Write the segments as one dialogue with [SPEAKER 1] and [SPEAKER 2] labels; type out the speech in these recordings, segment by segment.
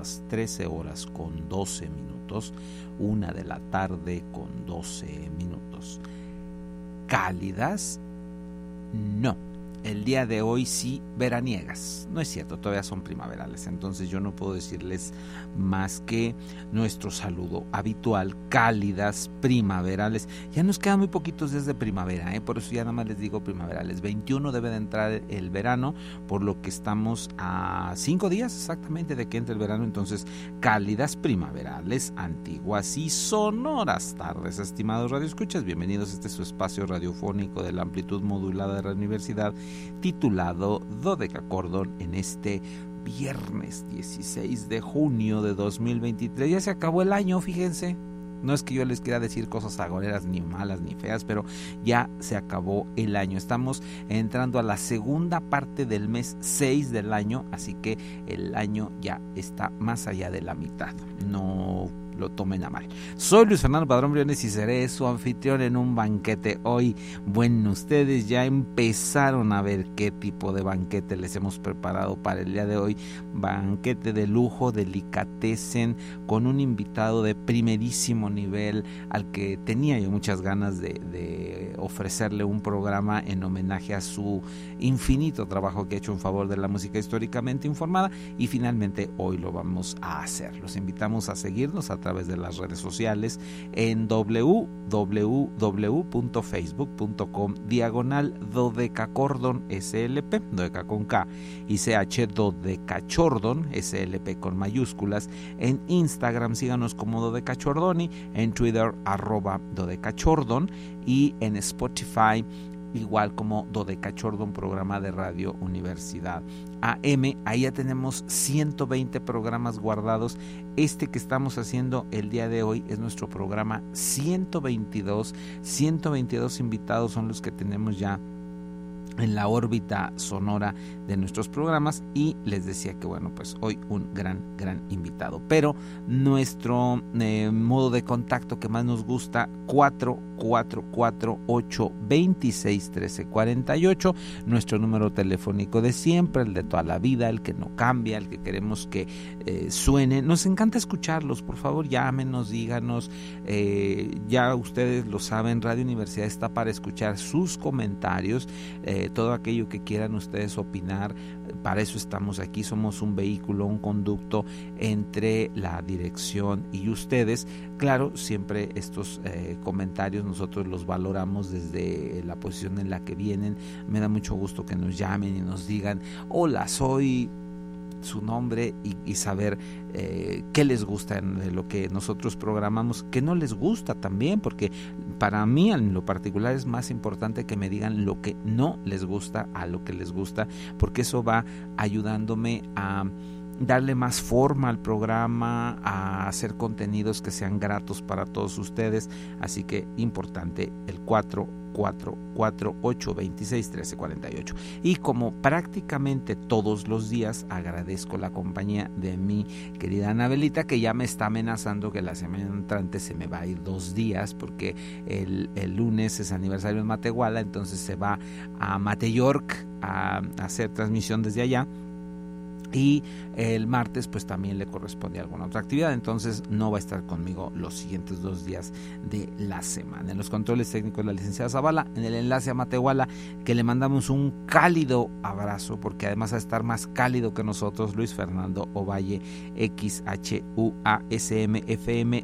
[SPEAKER 1] Las 13 horas con 12 minutos, una de la tarde con 12 minutos. ¿Cálidas? El día de hoy sí veraniegas. No es cierto, todavía son primaverales. Entonces yo no puedo decirles más que nuestro saludo habitual, cálidas, primaverales. Ya nos quedan muy poquitos días de primavera, ¿eh? por eso ya nada más les digo primaverales. 21 debe de entrar el verano, por lo que estamos a cinco días exactamente de que entre el verano. Entonces, cálidas, primaverales, antiguas y sonoras tardes, estimados radioescuchas. Bienvenidos a este su espacio radiofónico de la amplitud modulada de la universidad titulado Cordón en este viernes 16 de junio de 2023. Ya se acabó el año, fíjense. No es que yo les quiera decir cosas agoreras, ni malas, ni feas, pero ya se acabó el año. Estamos entrando a la segunda parte del mes 6 del año, así que el año ya está más allá de la mitad. No lo tomen a mal. Soy Luis Fernando Padrón Briones y seré su anfitrión en un banquete hoy. Bueno, ustedes ya empezaron a ver qué tipo de banquete les hemos preparado para el día de hoy. Banquete de lujo, delicatecen, con un invitado de primerísimo nivel al que tenía yo muchas ganas de, de ofrecerle un programa en homenaje a su infinito trabajo que ha hecho en favor de la música históricamente informada y finalmente hoy lo vamos a hacer. Los invitamos a seguirnos a través través de las redes sociales en www.facebook.com diagonal dodecacordon slp, dodeca con K y ch dodecachordon slp con mayúsculas. En Instagram síganos como dodecachordoni, en Twitter arroba dodecachordon y en Spotify igual como Dodecachordo, un programa de Radio Universidad AM. Ahí ya tenemos 120 programas guardados. Este que estamos haciendo el día de hoy es nuestro programa 122. 122 invitados son los que tenemos ya en la órbita sonora de nuestros programas y les decía que bueno pues hoy un gran gran invitado. Pero nuestro eh, modo de contacto que más nos gusta 4448 26 13 48 nuestro número telefónico de siempre el de toda la vida el que no cambia el que queremos que eh, suene. Nos encanta escucharlos por favor llámenos díganos. Eh, ya ustedes lo saben Radio Universidad está para escuchar sus comentarios todo aquello que quieran ustedes opinar. Para eso estamos aquí, somos un vehículo, un conducto entre la dirección y ustedes. Claro, siempre estos eh, comentarios nosotros los valoramos desde la posición en la que vienen. Me da mucho gusto que nos llamen y nos digan, hola, soy su nombre y, saber eh, qué les gusta de lo que nosotros programamos, qué no les gusta también, porque para mí en lo particular es más importante que me digan lo que no les gusta a lo que les gusta, porque eso va ayudándome a darle más forma al programa, a hacer contenidos que sean gratos para todos ustedes. Así que importante el 4 4 4 8 26 13 48 y como prácticamente todos los días agradezco la compañía de mi querida Anabelita que ya me está amenazando que la semana entrante se me va a ir dos días porque el, el lunes es aniversario en Matehuala entonces se va a Mateyork a hacer transmisión desde allá y el martes pues también le corresponde alguna otra actividad, entonces no va a estar conmigo los siguientes dos días de la semana. En los controles técnicos la licenciada Zavala, en el enlace a Matehuala, que le mandamos un cálido abrazo, porque además a estar más cálido que nosotros, Luis Fernando Ovalle, XHUASMFM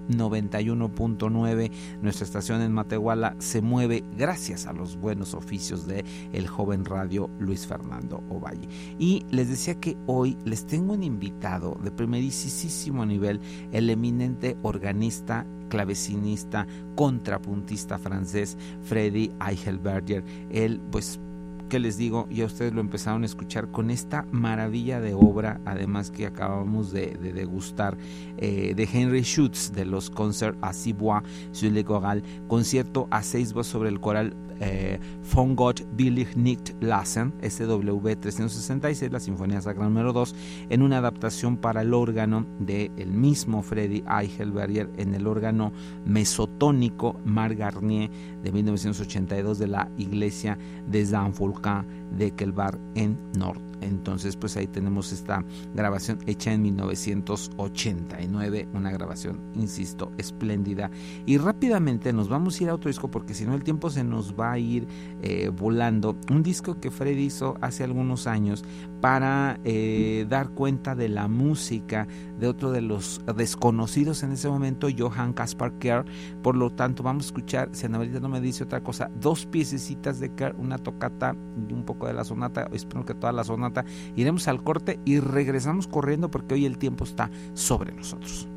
[SPEAKER 1] 91.9, nuestra estación en Matehuala se mueve gracias a los buenos oficios de el joven radio Luis Fernando Ovalle. Y les decía que hoy les tengo un invitado de primerísimo nivel, el eminente organista clavecinista, contrapuntista francés Freddy Eichelberger. Él, pues, ¿qué les digo? Ya ustedes lo empezaron a escuchar con esta maravilla de obra, además que acabamos de, degustar, eh, de Henry Schutz, de los Concerts à six voix sur le choral, concierto a seis voces sobre el coral eh, von Gott Billig nicht lassen, SW 366, la Sinfonía Sacra número 2, en una adaptación para el órgano del el mismo Freddy Eichelberger en el órgano mesotónico Mar Garnier de 1982 de la iglesia de Saint-Volcan de Kelbar en Norte. Entonces, pues ahí tenemos esta grabación hecha en 1989, una grabación, insisto, espléndida. Y rápidamente nos vamos a ir a otro disco porque si no el tiempo se nos va a ir eh, volando. Un disco que Fred hizo hace algunos años para eh, dar cuenta de la música de otro de los desconocidos en ese momento, Johann Caspar Kerr. Por lo tanto, vamos a escuchar, si Anabelita no me dice otra cosa, dos piececitas de Kerr, una tocata y un poco de la sonata, espero que toda la sonata. Iremos al corte y regresamos corriendo porque hoy el tiempo está sobre nosotros.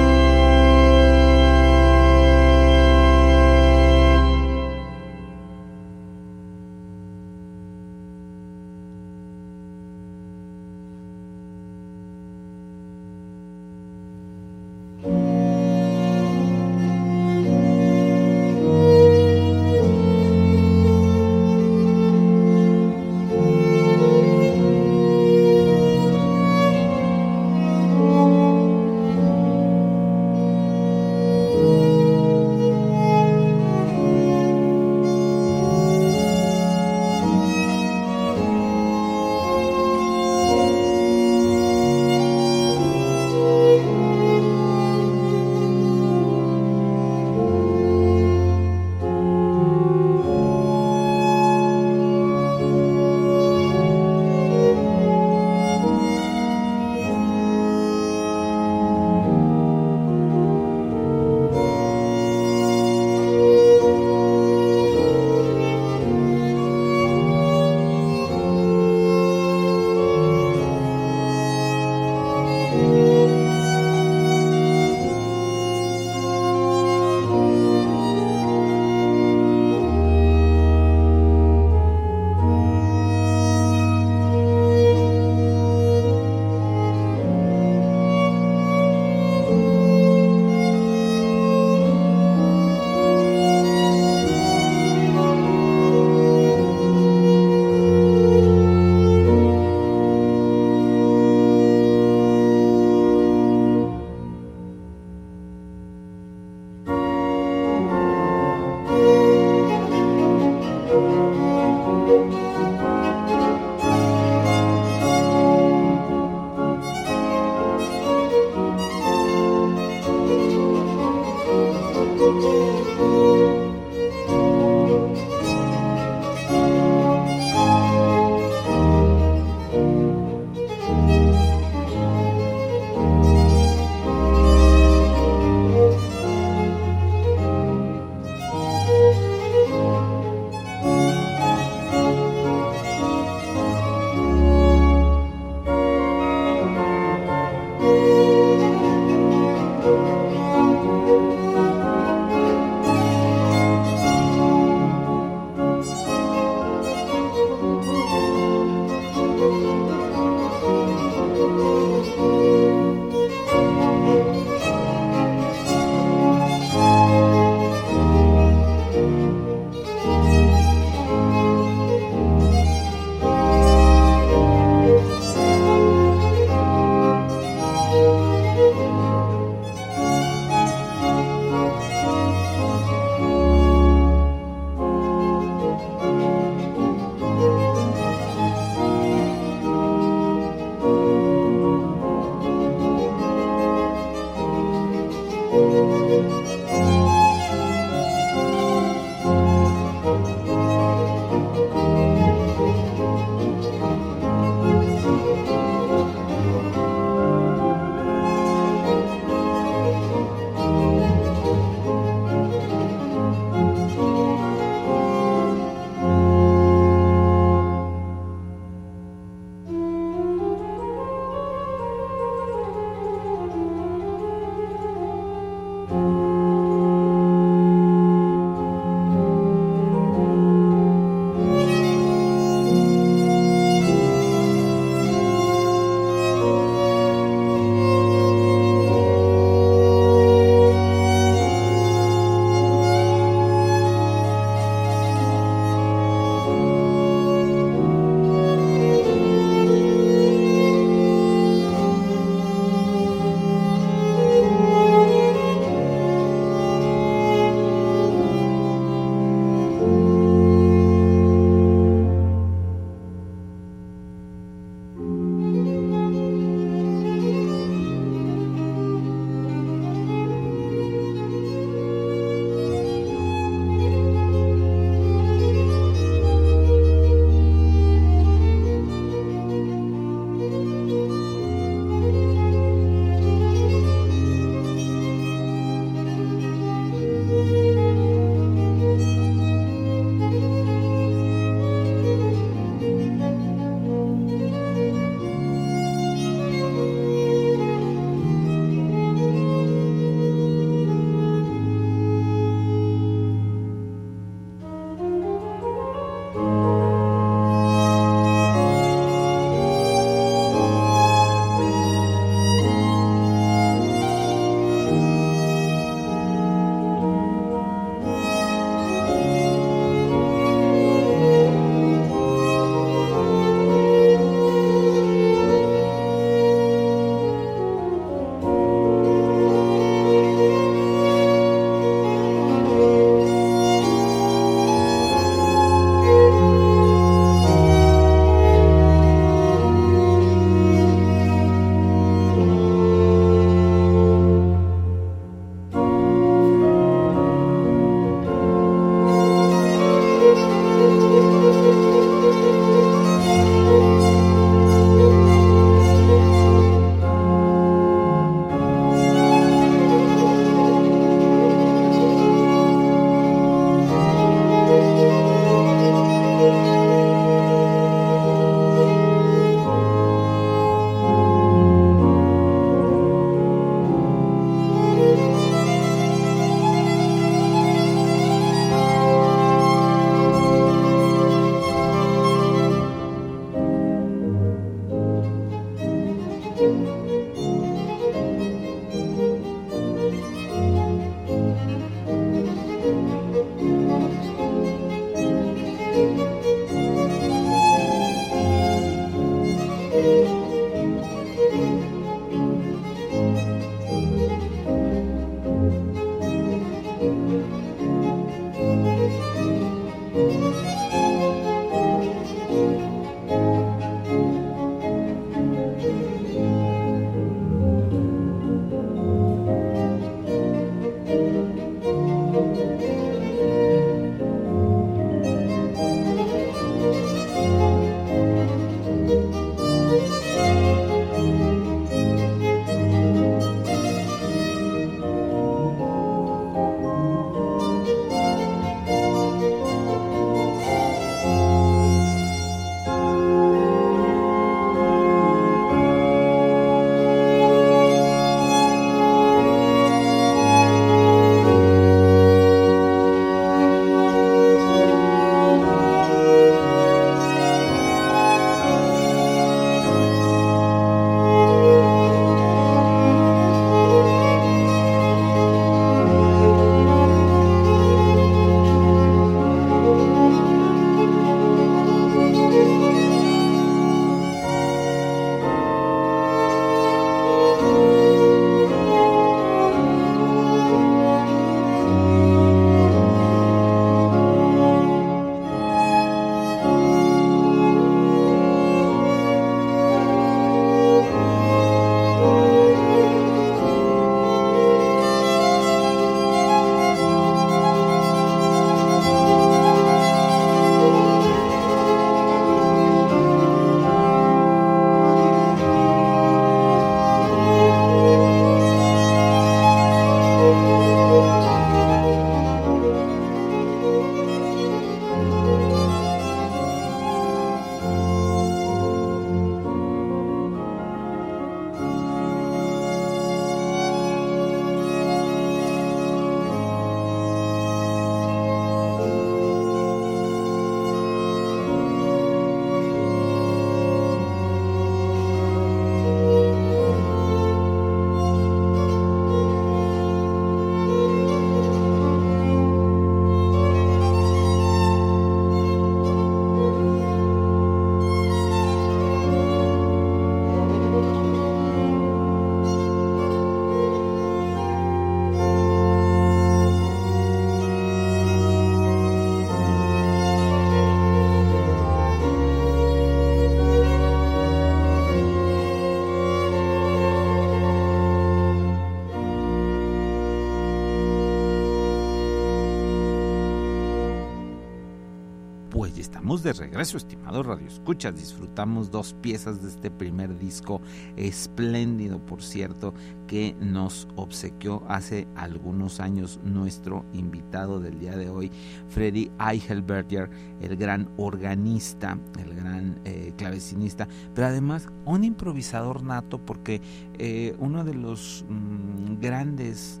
[SPEAKER 1] Estamos de regreso, estimado Radio Escuchas. Disfrutamos dos piezas de este primer disco, espléndido, por cierto, que nos obsequió hace algunos años nuestro invitado del día de hoy, Freddy Eichelberger, el gran organista, el gran eh, clavecinista, pero además un improvisador nato, porque eh, uno de los mm, grandes.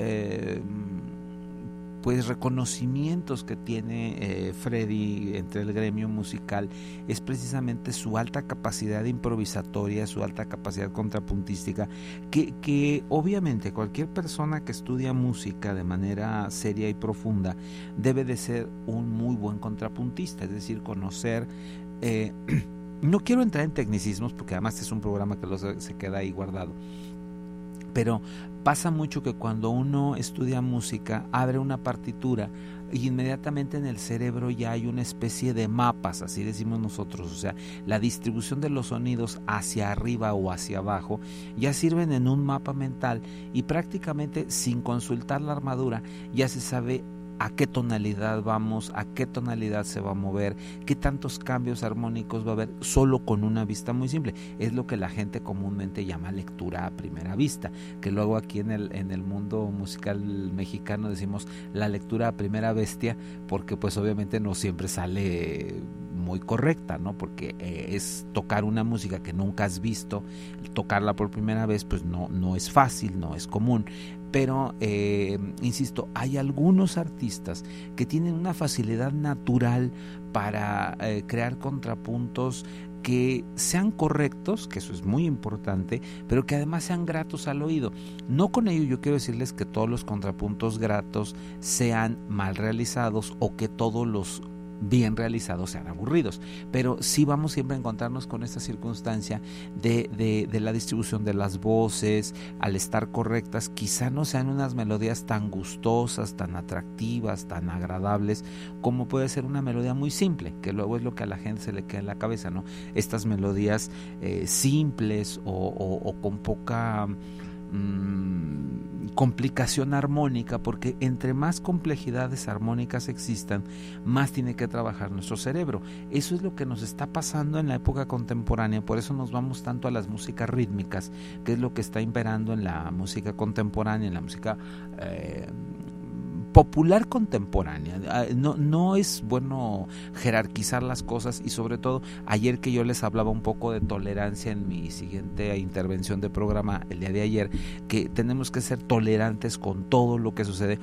[SPEAKER 1] Eh, pues reconocimientos que tiene eh, Freddy entre el gremio musical es precisamente su alta capacidad improvisatoria, su alta capacidad contrapuntística, que, que obviamente cualquier persona que estudia música de manera seria y profunda debe de ser un muy buen contrapuntista, es decir, conocer... Eh, no quiero entrar en tecnicismos porque además es un programa que se queda ahí guardado pero pasa mucho que cuando uno estudia música, abre una partitura y inmediatamente en el cerebro ya hay una especie de mapas, así decimos nosotros, o sea, la distribución de los sonidos hacia arriba o hacia abajo ya sirven en un mapa mental y prácticamente sin consultar la armadura ya se sabe a qué tonalidad vamos, a qué tonalidad se va a mover, qué tantos cambios armónicos va a haber solo con una vista muy simple. Es lo que la gente comúnmente llama lectura a primera vista, que luego aquí en el, en el mundo musical mexicano decimos la lectura a primera bestia, porque pues obviamente no siempre sale muy correcta, ¿no? Porque eh, es tocar una música que nunca has visto, tocarla por primera vez, pues no, no es fácil, no es común pero eh, insisto, hay algunos artistas que tienen una facilidad natural para eh, crear contrapuntos que sean correctos, que eso es muy importante, pero que además sean gratos al oído. No con ello yo quiero decirles que todos los contrapuntos gratos sean mal realizados o que todos los bien realizados sean aburridos. Pero sí vamos siempre a encontrarnos con esta circunstancia de, de, la distribución de las voces, al estar correctas, quizá no sean unas melodías tan gustosas, tan atractivas, tan agradables, como puede ser una melodía muy simple, que luego es lo que a la gente se le queda en la cabeza, ¿no? Estas melodías eh, simples o, con poca... Mm, complicación armónica, porque entre más complejidades armónicas existan, más tiene que trabajar nuestro cerebro. Eso es lo que nos está pasando en la época contemporánea, por eso nos vamos tanto a las músicas rítmicas, que es lo que está imperando en la música contemporánea, en la música... Eh, popular contemporánea. No, no es bueno jerarquizar las cosas y sobre todo ayer que yo les hablaba un poco de tolerancia en mi siguiente intervención de programa el día de ayer, que tenemos que ser tolerantes con todo lo que sucede.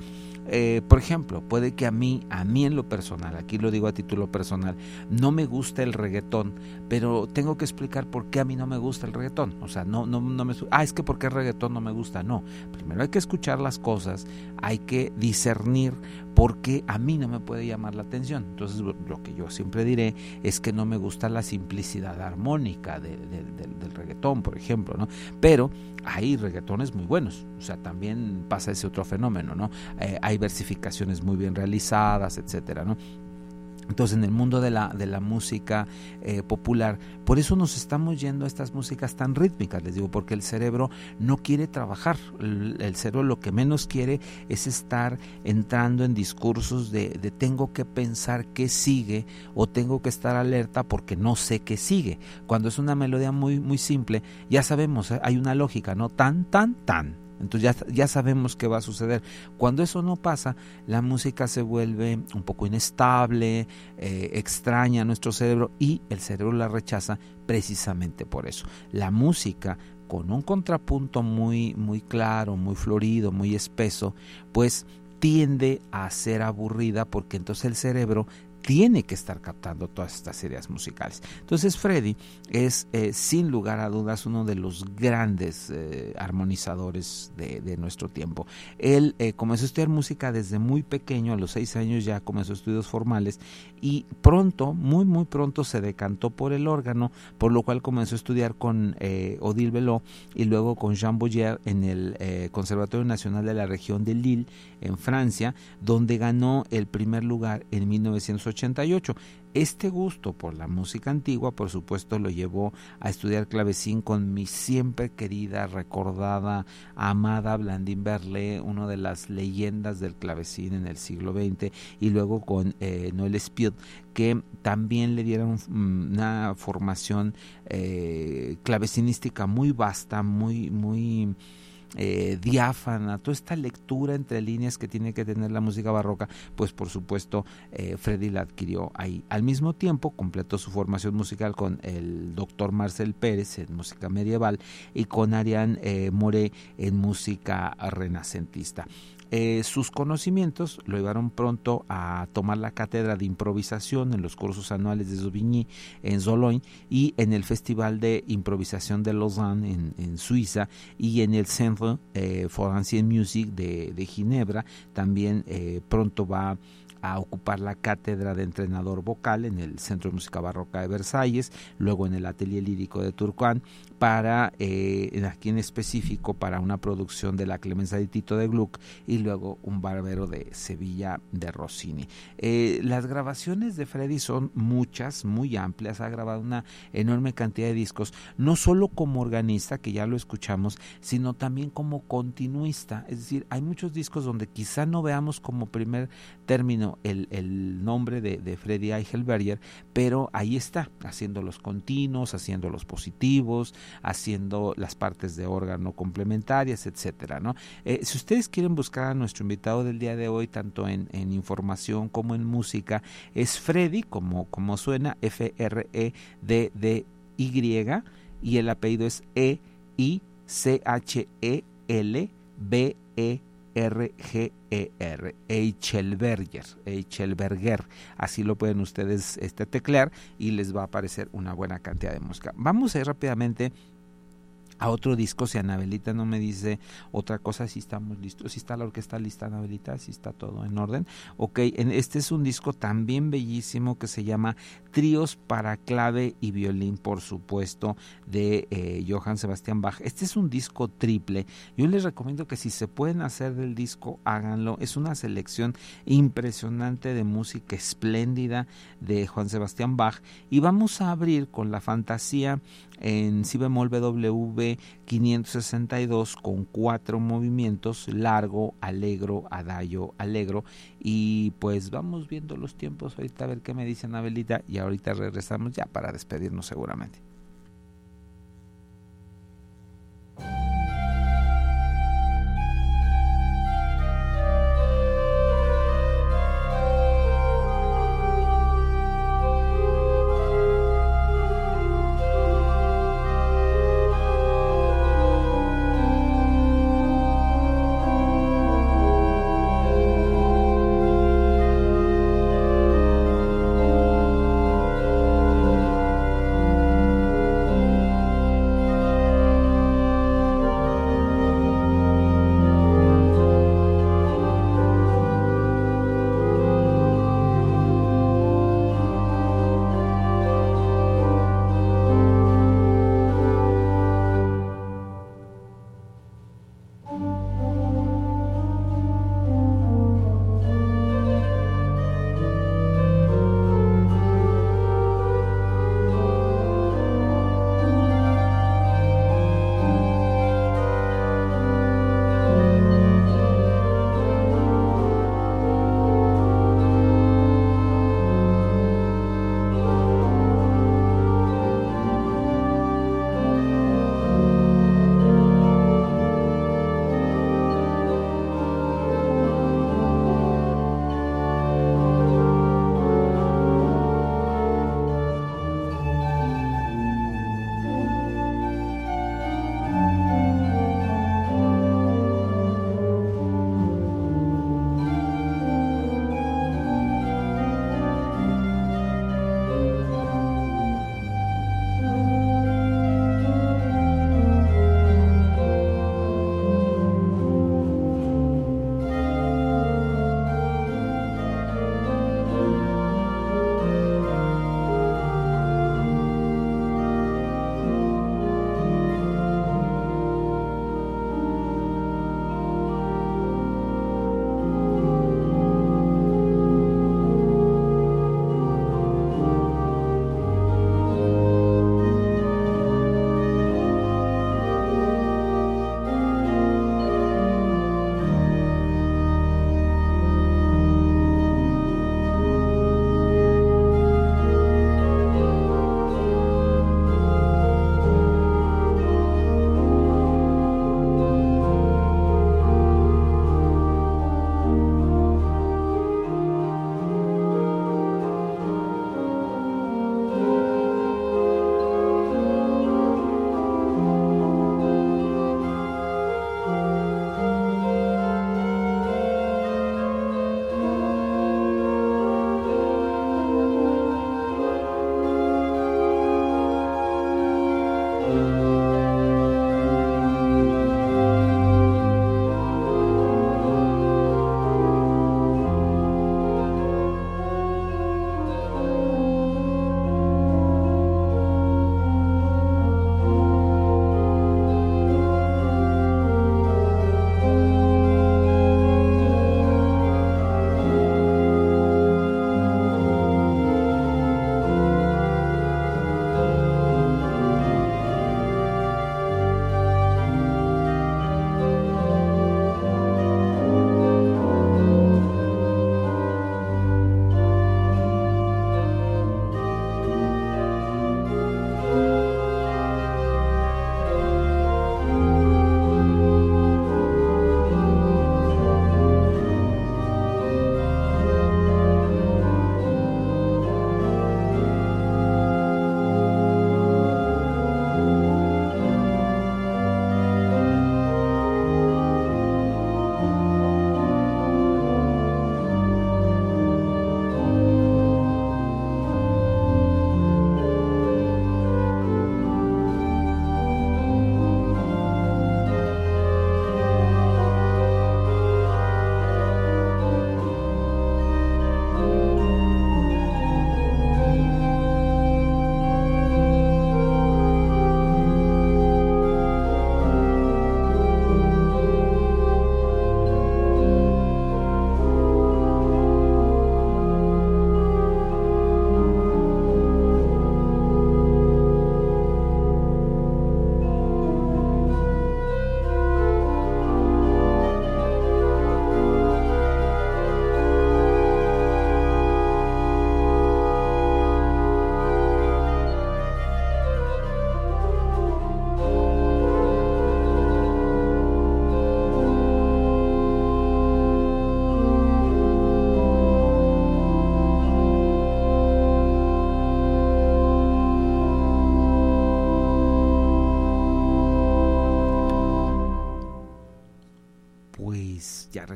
[SPEAKER 1] Eh, por ejemplo, puede que a mí, a mí en lo personal, aquí lo digo a título personal, no me gusta el reggaetón, pero tengo que explicar por qué a mí no me gusta el reggaetón. O sea, no, no, no me... Ah, es que porque el reggaetón no me gusta. No, primero hay que escuchar las cosas, hay que discernir porque a mí no me puede llamar la atención. Entonces lo que yo siempre diré es que no me gusta la simplicidad armónica del reggaetón, por ejemplo, ¿no? Pero hay reggaetones muy buenos, o sea, también pasa ese otro fenómeno, ¿no? Eh, hay versificaciones muy bien realizadas, etcétera, ¿no? Entonces, en el mundo de la, de la música eh, popular, por eso nos estamos yendo a estas músicas tan rítmicas, les digo, porque el cerebro no quiere trabajar. El, cerebro lo que menos quiere es estar entrando en discursos de, de, tengo que pensar qué sigue o tengo que estar alerta porque no sé qué sigue. Cuando es una melodía muy, muy simple, ya sabemos, ¿eh? hay una lógica, ¿no? Tan, tan, tan entonces ya, ya sabemos qué va a suceder. Cuando eso no pasa, la música se vuelve un poco inestable, eh, extraña a nuestro cerebro y el cerebro la rechaza precisamente por eso. La música con un contrapunto muy, muy claro, muy florido, muy espeso, pues tiende a ser aburrida porque entonces el cerebro tiene que estar captando todas estas ideas musicales. Entonces Freddy es eh, sin lugar a dudas uno de los grandes eh, armonizadores de, nuestro tiempo. Él eh, comenzó a estudiar música desde muy pequeño, a los seis años ya comenzó estudios formales y pronto, muy muy pronto se decantó por el órgano, por lo cual comenzó a estudiar con Odile Belot y luego con Jean Boyer en el Conservatorio Nacional de la región de Lille en Francia, donde ganó el primer lugar en 1980 1988. Este gusto por la música antigua, por supuesto, lo llevó a estudiar clavecín con mi siempre querida, recordada, amada Blandine Berle, una de las leyendas del clavecín en el siglo XX, y luego con eh, Noel Spiot, que también le dieron mm, una formación eh, clavecinística muy vasta, muy, muy eh, diáfana, toda esta lectura entre líneas que tiene que tener la música barroca, pues por supuesto eh, Freddy la adquirió ahí. Al mismo tiempo completó su formación musical con el doctor Marcel Pérez en música medieval y con Ariane eh, Moré en música renacentista. Eh, sus conocimientos lo llevaron pronto a tomar la cátedra de improvisación en los cursos anuales de Sauvigny en Sologne y en el Festival de Improvisación de Lausanne en, Suiza y en el Centre eh, for Ancient Music de, Ginebra. También eh, pronto va a ocupar la cátedra de entrenador vocal en el Centro de Música Barroca de Versalles, luego en el Atelier Lírico de Turquán, para, eh, aquí en específico, para una producción de la Clemenza de Tito de Gluck y luego un barbero de Sevilla de Rossini. Eh, las grabaciones de Freddy son muchas, muy amplias, ha grabado una enorme cantidad de discos, no solo como organista, que ya lo escuchamos, sino también como continuista, es decir, hay muchos discos donde quizá no veamos como primer término el, nombre de, de Freddy Eichelberger, pero ahí está, haciendo los continuos, haciendo los positivos, haciendo las partes de órgano complementarias, etcétera, ¿no? Eh, si ustedes quieren buscar a nuestro invitado del día de hoy, tanto en, información como en música, es Freddy, como, como suena, F-R-E-D-D-Y, y el apellido es E-I-C-H-E-L-B-E R-G-E-R, Eichelberger, Eichelberger, así lo pueden ustedes este, teclear y les va a aparecer una buena cantidad de música. Vamos a ir rápidamente a otro disco, si Anabelita no me dice otra cosa, si estamos listos, si está la orquesta lista, Anabelita, si está todo en orden. Ok, este es un disco también bellísimo que se llama Tríos para clave y violín, por supuesto, de eh, Johann Sebastian Bach. Este es un disco triple. Yo les recomiendo que si se pueden hacer del disco, háganlo. Es una selección impresionante de música espléndida de Juan Sebastián Bach. Y vamos a abrir con la fantasía en si bemol BW 562 con cuatro movimientos, largo, alegro, adagio, alegro. Y pues vamos viendo los tiempos ahorita a ver qué me dice Anabelita y ahorita regresamos ya para despedirnos seguramente.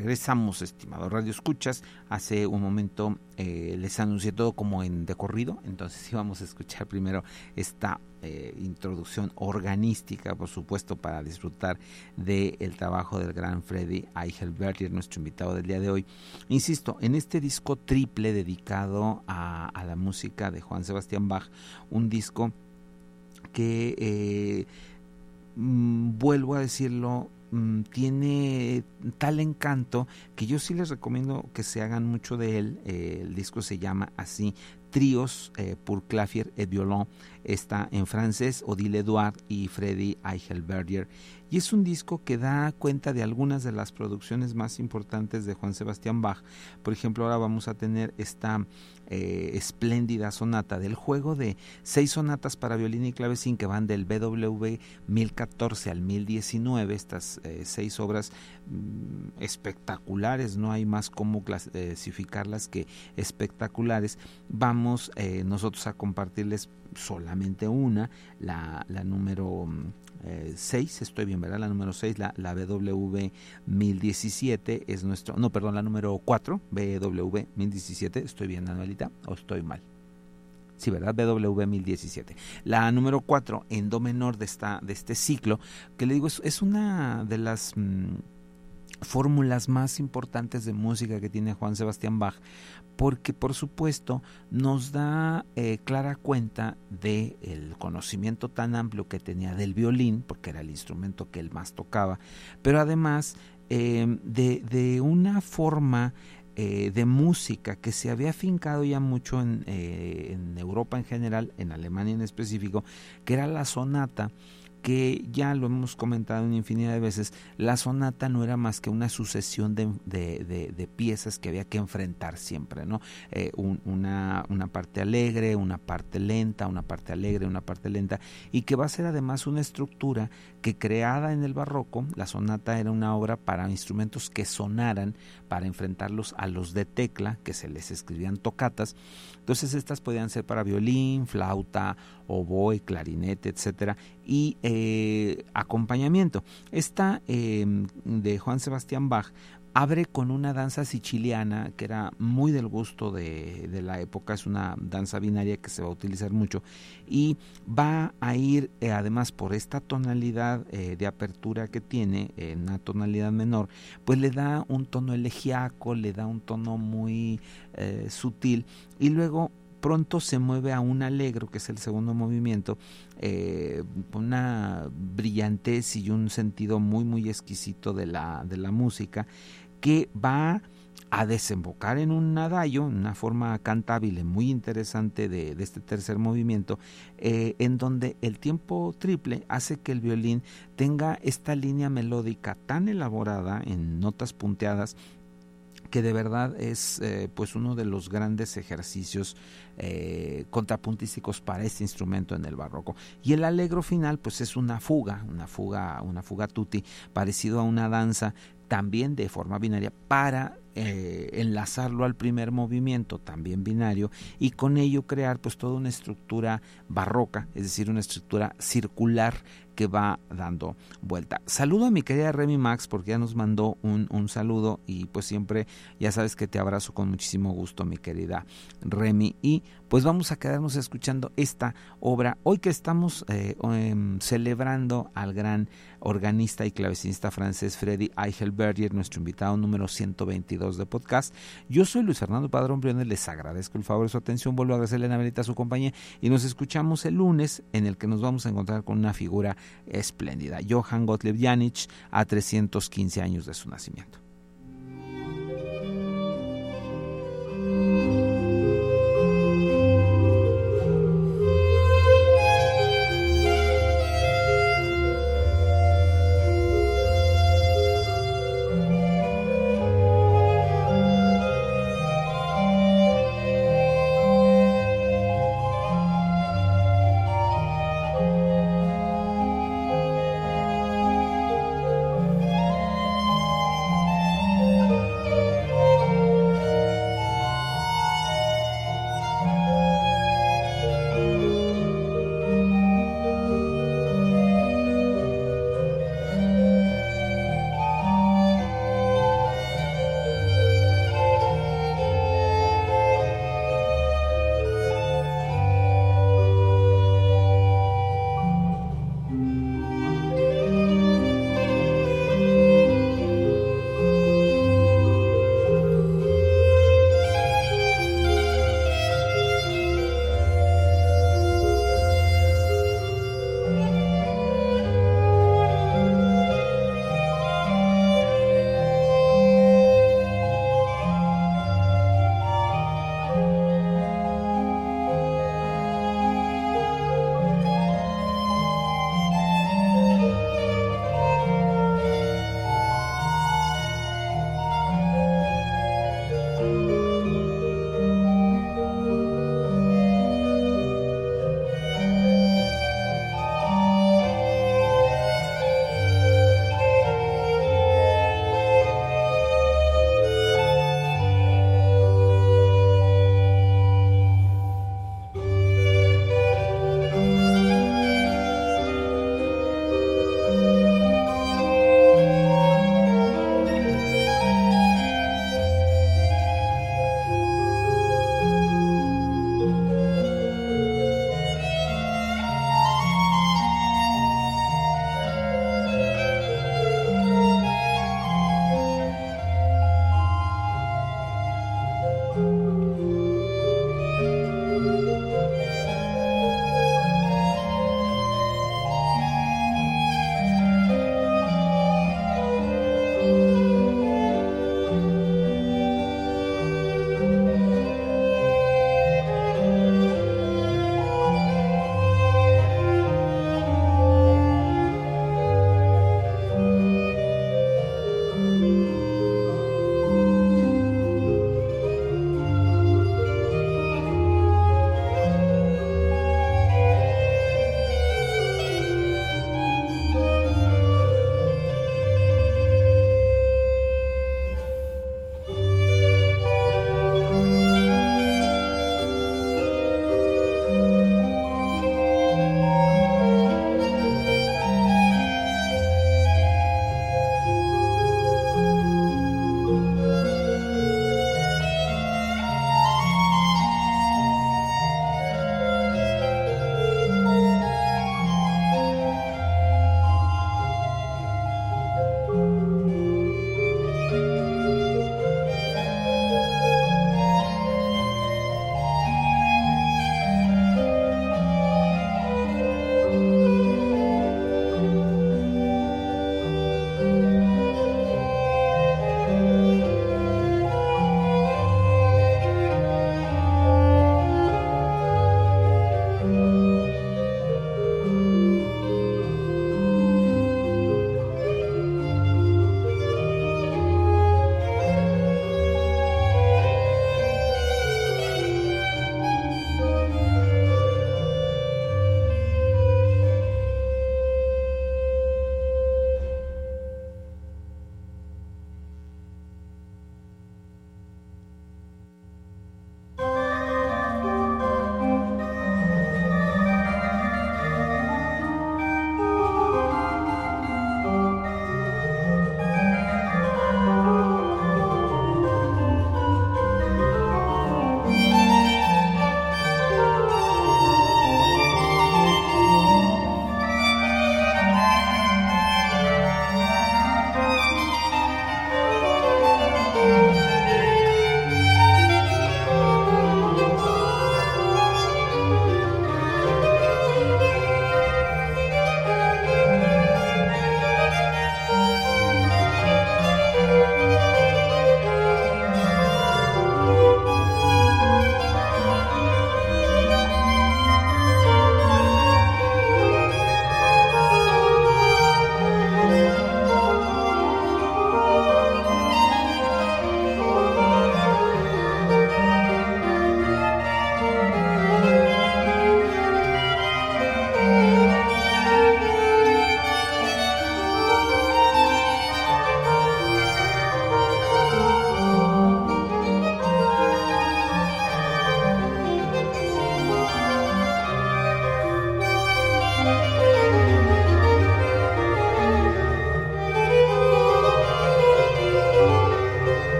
[SPEAKER 1] Regresamos, estimado Radio Escuchas. Hace un momento eh, les anuncié todo como en decorrido, entonces íbamos a escuchar primero esta eh, introducción organística, por supuesto, para disfrutar del trabajo del gran Freddy Eichelberger, nuestro invitado del día de hoy. Insisto, en este disco triple dedicado a, la música de Juan Sebastián Bach, un disco que, eh, mm, vuelvo a decirlo, Mm, tiene tal encanto que yo sí les recomiendo que se hagan mucho de él. Eh, el disco se llama así, Tríos eh, pour clavier et violon. Está en francés, Odile Edouard y Freddy Eichelberger. Y es un disco que da cuenta de algunas de las producciones más importantes de Juan Sebastián Bach. Por ejemplo, ahora vamos a tener esta eh, espléndida sonata del juego de seis sonatas para violín y clavecín que van del BWV 1014 al 1019, estas eh, seis obras mm, espectaculares, no hay más cómo clasificarlas que espectaculares. Vamos eh, nosotros a compartirles solamente una, la, la número 6, estoy bien, ¿verdad? La número 6, la, la BW 1017 es nuestro, no, perdón, la número 4, BW 1017, estoy bien, Anuelita, o estoy mal. Sí, ¿verdad? BW 1017. La número 4 en do menor de, esta, de este ciclo, que le digo, es, es una de las... Mm, fórmulas más importantes de música que tiene Juan Sebastián Bach, porque por supuesto nos da eh, clara cuenta del el conocimiento tan amplio que tenía del violín, porque era el instrumento que él más tocaba, pero además eh, de, de, una forma eh, de música que se había afincado ya mucho en, en Europa en general, en Alemania en específico, que era la sonata, que ya lo hemos comentado en infinidad de veces, la sonata no era más que una sucesión de, de, piezas que había que enfrentar siempre, ¿no? Eh, una, una parte alegre, una parte lenta, una parte alegre, una parte lenta, y que va a ser además una estructura que creada en el barroco, la sonata era una obra para instrumentos que sonaran, para enfrentarlos a los de tecla, que se les escribían tocatas, entonces estas podían ser para violín, flauta, oboe, clarinete, etcétera, y eh, acompañamiento. Esta em, de Juan Sebastián Bach abre con una danza siciliana que era muy del gusto de, la época, es una danza binaria que se va a utilizar mucho y va a ir eh, además por esta tonalidad eh, de apertura que tiene, en una tonalidad menor, pues le da un tono elegiaco, le da un tono muy eh, sutil y luego pronto se mueve a un alegro, que es el segundo movimiento, una brillantez y un sentido muy muy exquisito de la, de la música que va a desembocar en un adagio, una forma cantable muy interesante de, este tercer movimiento, eh, en donde el tiempo triple hace que el violín tenga esta línea melódica tan elaborada en notas punteadas que de verdad es eh, pues uno de los grandes ejercicios eh, contrapuntísticos para este instrumento en el barroco. Y el alegro final pues es una fuga una fuga una fuga tutti parecido a una danza también de forma binaria para eh, enlazarlo al primer movimiento también binario y con ello crear pues toda una estructura barroca es decir una estructura circular que va dando vuelta. Saludo a mi querida Remy Max porque ya nos mandó un, un, saludo y pues siempre ya sabes que te abrazo con muchísimo gusto mi querida Remy y pues vamos a quedarnos escuchando esta obra hoy que estamos eh, em, celebrando al gran organista y clavecinista francés Freddy Eichelberger, nuestro invitado número 122 de podcast. Yo soy Luis Fernando Padrón Briones, les agradezco el favor de su atención, vuelvo a agradecerle a su compañía y nos escuchamos el lunes en el que nos vamos a encontrar con una figura espléndida, Johann Gottlieb Janich, a 315 años de su nacimiento.